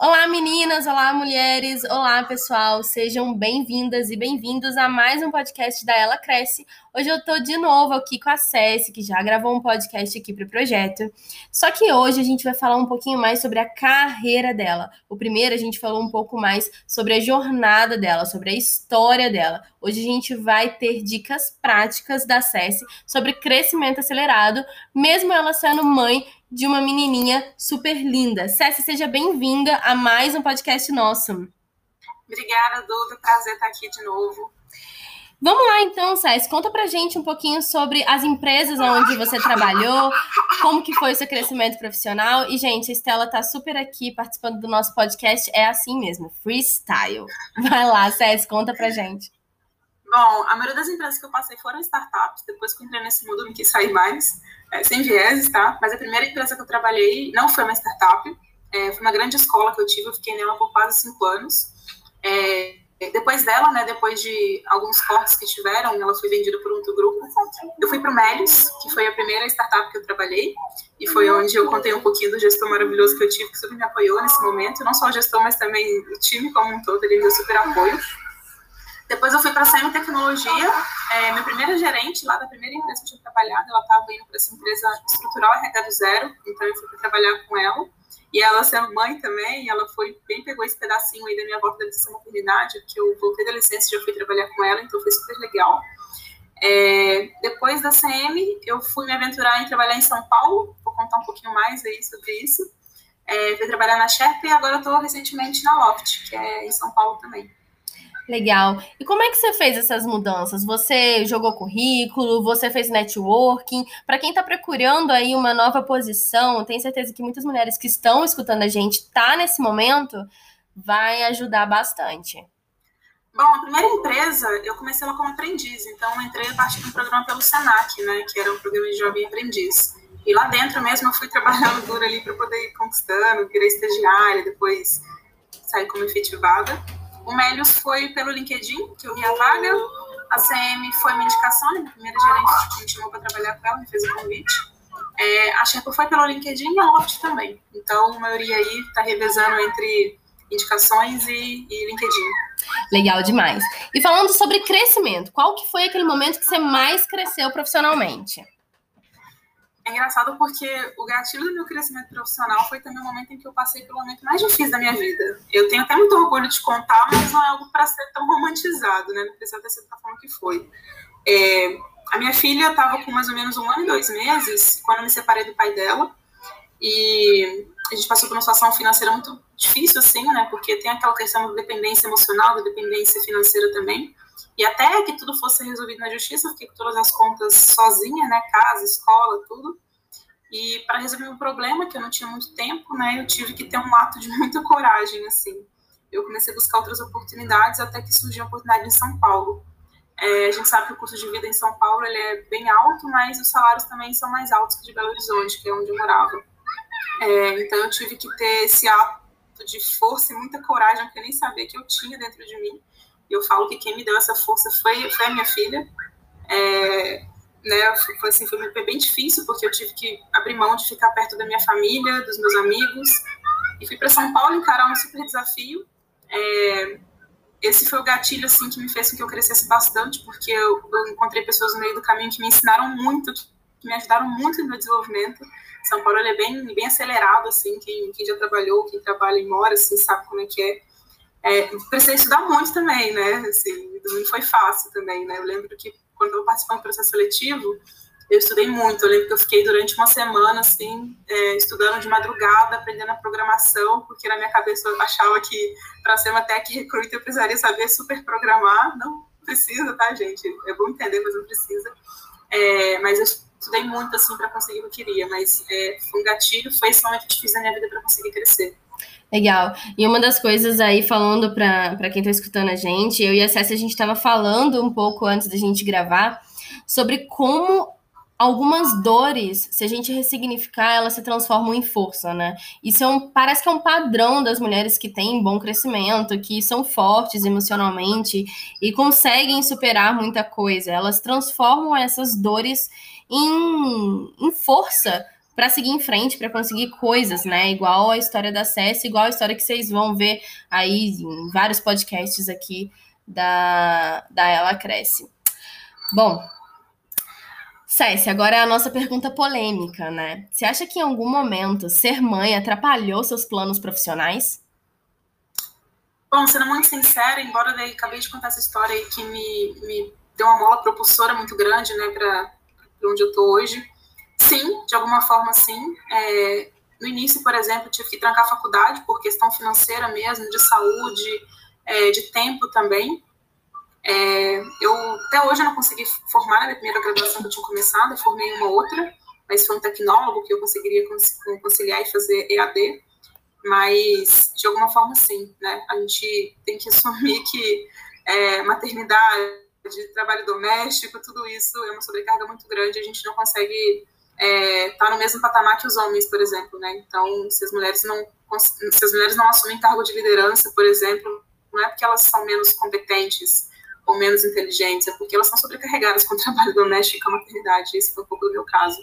Olá, meninas! Olá, mulheres! Olá, pessoal! Sejam bem-vindas e bem-vindos a mais um podcast da Ela Cresce. Hoje eu tô de novo aqui com a Cessi, que já gravou um podcast aqui para o projeto. Só que hoje a gente vai falar um pouquinho mais sobre a carreira dela. O primeiro a gente falou um pouco mais sobre a jornada dela, sobre a história dela. Hoje a gente vai ter dicas práticas da Cessi sobre crescimento acelerado, mesmo ela sendo mãe de uma menininha super linda. Cécia, seja bem-vinda a mais um podcast nosso. Obrigada, Duda. Prazer estar aqui de novo. Vamos lá então, Cécia, conta pra gente um pouquinho sobre as empresas onde você trabalhou, como que foi o seu crescimento profissional. E, gente, a Estela tá super aqui participando do nosso podcast, é assim mesmo, freestyle. Vai lá, Cécia, conta pra gente. Bom, a maioria das empresas que eu passei foram startups, depois que eu entrei nesse mundo não quis sair mais é, sem vieses, tá? Mas a primeira empresa que eu trabalhei não foi uma startup, é, foi uma grande escola que eu tive, eu fiquei nela por quase cinco anos. É, depois dela, né, depois de alguns cortes que tiveram, ela foi vendida por outro grupo. Eu fui para o Melius, que foi a primeira startup que eu trabalhei, e foi onde eu contei um pouquinho do gestor maravilhoso que eu tive, que super me apoiou nesse momento, não só o gestor, mas também o time como um todo, ele me deu super apoio. Depois eu fui para a Semi Tecnologia, é, minha primeira gerente lá da primeira empresa que eu tinha trabalhado, ela estava indo para essa empresa estrutural RH do zero, então eu fui trabalhar com ela. E ela sendo mãe também, ela foi bem pegou esse pedacinho aí da minha volta da licença maternidade, que eu voltei da licença e já fui trabalhar com ela, então foi super legal. É, depois da CM, eu fui me aventurar em trabalhar em São Paulo, vou contar um pouquinho mais aí sobre isso. É, fui trabalhar na Sherpa e agora estou recentemente na Loft, que é em São Paulo também. Legal. E como é que você fez essas mudanças? Você jogou currículo, você fez networking? Para quem está procurando aí uma nova posição, tenho certeza que muitas mulheres que estão escutando a gente tá nesse momento, vai ajudar bastante. Bom, a primeira empresa, eu comecei ela como aprendiz, então entrei a partir de um programa pelo Senac, né, que era um programa de jovem aprendiz. E lá dentro mesmo eu fui trabalhando duro ali para poder ir conquistando, virei estagiária, depois saí como efetivada. O Melius foi pelo LinkedIn, que eu vi a vaga. A CM foi minha indicação, né? minha primeira gerente que me chamou para trabalhar com ela, me fez o convite. É, a Sherpa foi pelo LinkedIn e a Loft também. Então, a maioria aí está revezando entre indicações e, e LinkedIn. Legal demais. E falando sobre crescimento, qual que foi aquele momento que você mais cresceu profissionalmente? É engraçado porque o gatilho do meu crescimento profissional foi também o momento em que eu passei pelo momento mais difícil da minha vida. Eu tenho até muito orgulho de contar, mas não é algo para ser tão romantizado, né? Não precisa ter sido da forma que foi. É, a minha filha estava com mais ou menos um ano e dois meses quando eu me separei do pai dela. E a gente passou por uma situação financeira muito difícil, assim, né? Porque tem aquela questão da dependência emocional, da dependência financeira também. E até que tudo fosse resolvido na justiça, eu fiquei com todas as contas sozinha, né? Casa, escola, tudo. E para resolver um problema, que eu não tinha muito tempo, né? Eu tive que ter um ato de muita coragem, assim. Eu comecei a buscar outras oportunidades até que surgiu a oportunidade em São Paulo. É, a gente sabe que o custo de vida em São Paulo ele é bem alto, mas os salários também são mais altos que de Belo Horizonte, que é onde eu morava. É, então eu tive que ter esse ato de força e muita coragem que eu nem sabia que eu tinha dentro de mim eu falo que quem me deu essa força foi, foi a minha filha. É, né, foi, assim, foi bem difícil, porque eu tive que abrir mão de ficar perto da minha família, dos meus amigos. E fui para São Paulo encarar um super desafio. É, esse foi o gatilho assim que me fez com que eu crescesse bastante, porque eu, eu, encontrei pessoas no meio do caminho que me ensinaram muito, que me ajudaram muito no meu desenvolvimento. São Paulo é bem, bem acelerado, assim, quem, quem já trabalhou, quem trabalha e mora, assim, sabe como é que é. É, precisei estudar muito também, né? Assim, não foi fácil também, né? Eu lembro que quando eu participei do processo seletivo, eu estudei muito. Eu lembro que eu fiquei durante uma semana, assim, é, estudando de madrugada, aprendendo a programação, porque na minha cabeça eu achava que para ser uma tech recruiter eu precisaria saber super programar. Não precisa, tá, gente? É bom entender, mas não precisa. É, mas eu estudei muito, assim, para conseguir o que eu queria. Mas é, foi um gatilho, foi extremamente difícil na minha vida para conseguir crescer. Legal. E uma das coisas aí, falando para quem está escutando a gente, eu e a Cécia, a gente estava falando um pouco antes da gente gravar sobre como algumas dores, se a gente ressignificar, elas se transformam em força, né? Isso é um, parece que é um padrão das mulheres que têm bom crescimento, que são fortes emocionalmente e conseguem superar muita coisa. Elas transformam essas dores em, em força para seguir em frente, para conseguir coisas, né? Igual a história da Cess, igual a história que vocês vão ver aí em vários podcasts aqui da, da Ela Cresce. Bom, Cécia, agora é a nossa pergunta polêmica, né? Você acha que em algum momento ser mãe atrapalhou seus planos profissionais? Bom, sendo muito sincera, embora eu acabei de contar essa história aí que me, me deu uma mola propulsora muito grande, né, para onde eu tô hoje, sim, de alguma forma sim. É, no início, por exemplo, tive que trancar a faculdade por questão financeira mesmo, de saúde, é, de tempo também. É, eu até hoje eu não consegui formar na minha primeira graduação que eu tinha começado, eu formei uma outra, mas foi um tecnólogo que eu conseguiria conciliar e fazer EAD, mas de alguma forma sim, né? A gente tem que assumir que é, maternidade, trabalho doméstico, tudo isso é uma sobrecarga muito grande, a gente não consegue estar é, no mesmo patamar que os homens, por exemplo, né? Então, se as mulheres não se as mulheres não assumem cargo de liderança, por exemplo, não é porque elas são menos competentes ou menos inteligentes, é porque elas são sobrecarregadas com o trabalho doméstico e com a maternidade. Esse foi um pouco do meu caso.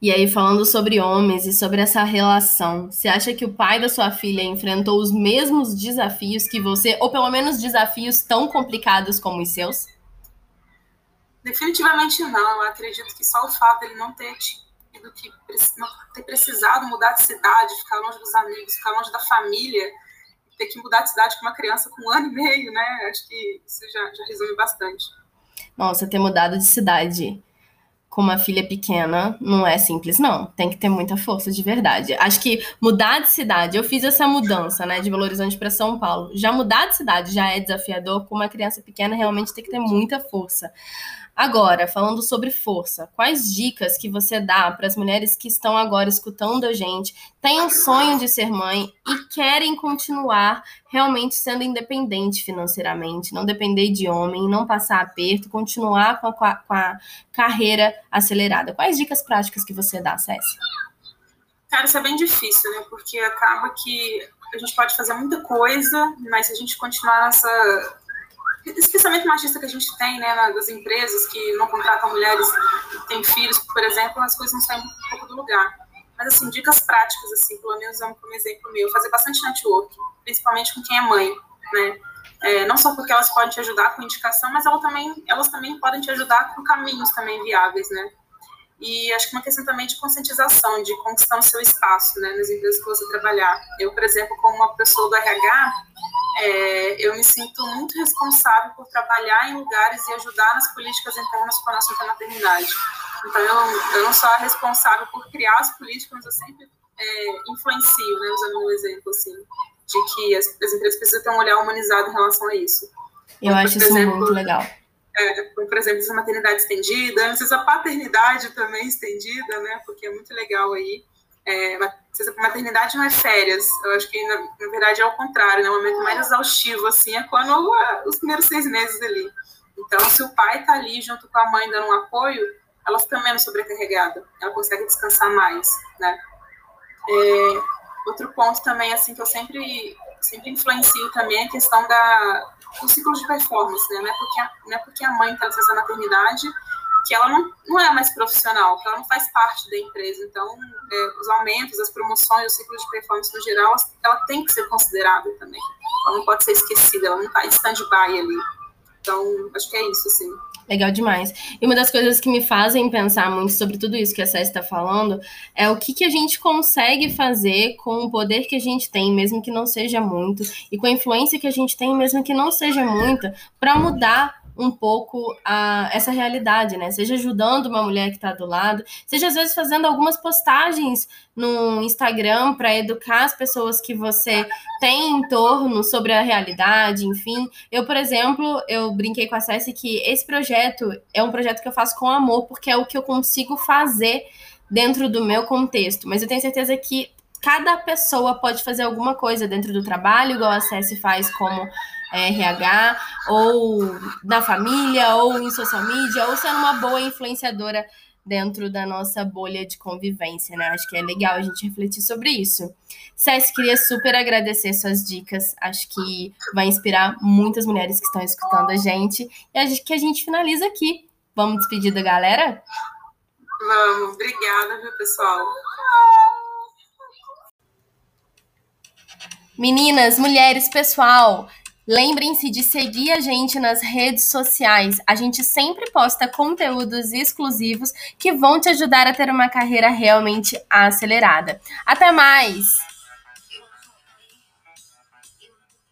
E aí, falando sobre homens e sobre essa relação, você acha que o pai da sua filha enfrentou os mesmos desafios que você, ou pelo menos desafios tão complicados como os seus? Definitivamente não. Eu acredito que só o fato dele não ter tido que não ter precisado mudar de cidade, ficar longe dos amigos, ficar longe da família, ter que mudar de cidade com uma criança com um ano e meio, né? Acho que isso já, já resume bastante. Nossa, ter mudado de cidade com uma filha pequena não é simples, não. Tem que ter muita força de verdade. Acho que mudar de cidade, eu fiz essa mudança, né, de Belo Horizonte para São Paulo. Já mudar de cidade já é desafiador, com uma criança pequena realmente tem que ter muita força. Agora, falando sobre força, quais dicas que você dá para as mulheres que estão agora escutando a gente, têm um sonho de ser mãe e querem continuar realmente sendo independente financeiramente, não depender de homem, não passar aperto, continuar com a, com a carreira acelerada? Quais dicas práticas que você dá, Cécia? Cara, isso é bem difícil, né? Porque acaba que a gente pode fazer muita coisa, mas se a gente continuar nessa especialmente machista que a gente tem, né, nas empresas que não contratam mulheres que têm filhos, por exemplo, as coisas não saem um pouco do lugar. Mas, assim, dicas práticas, assim, pelo menos como exemplo meu, fazer bastante network, principalmente com quem é mãe, né, é, não só porque elas podem te ajudar com indicação, mas elas também, elas também podem te ajudar com caminhos também viáveis, né, e acho que uma questão também de conscientização, de conquistar o seu espaço, né, nas empresas que você trabalhar. Eu, por exemplo, como uma pessoa do RH, é, eu me sinto muito responsável por trabalhar em lugares e ajudar nas políticas internas com a nossa maternidade. Então, eu, eu não sou a responsável por criar as políticas, mas eu sempre é, influencio, né, usando um exemplo, assim, de que as, as, empresas precisam ter um olhar humanizado em relação a isso. Eu Como, acho isso exemplo, muito legal. É, por exemplo, essa maternidade estendida, antes a paternidade também estendida, né, porque é muito legal aí. É, maternidade não é férias. Eu acho que, na, na verdade, é o contrário, né? O momento mais exaustivo, assim, é quando uh, os primeiros seis meses ali. Então, se o pai está ali junto com a mãe dando um apoio, ela fica menos sobrecarregada, ela consegue descansar mais, né? É, outro ponto também, assim, que eu sempre, sempre influencio também é a questão da, do ciclo de performance, né? Não é porque a, não é porque a mãe está nessa maternidade que ela não, não é mais profissional, que ela não faz parte da empresa. Então, é, os aumentos, as promoções, o ciclo de performance no geral, ela, tem que ser considerada também. Ela não pode ser esquecida, ela não está em stand-by ali. Então, acho que é isso, assim. Legal demais. E uma das coisas que me fazem pensar muito sobre tudo isso que a César está falando é o que, que a gente consegue fazer com o poder que a gente tem, mesmo que não seja muito, e com a influência que a gente tem, mesmo que não seja muita, para mudar um pouco a, essa realidade, né? Seja ajudando uma mulher que está do lado, seja às vezes fazendo algumas postagens no Instagram para educar as pessoas que você tem em torno sobre a realidade, enfim. Eu, por exemplo, eu brinquei com a Cessi que esse projeto é um projeto que eu faço com amor, porque é o que eu consigo fazer dentro do meu contexto. Mas eu tenho certeza que cada pessoa pode fazer alguma coisa dentro do trabalho, igual a Cessi faz como RH, ou na família, ou em social media, ou sendo uma boa influenciadora dentro da nossa bolha de convivência, né? Acho que é legal a gente refletir sobre isso. Cés, queria super agradecer suas dicas. Acho que vai inspirar muitas mulheres que estão escutando a gente. E acho que a gente finaliza aqui. Vamos despedir da galera? Vamos, obrigada, viu, pessoal? Meninas, mulheres, pessoal, lembrem-se de seguir a gente nas redes sociais. A gente sempre posta conteúdos exclusivos que vão te ajudar a ter uma carreira realmente acelerada. Até mais!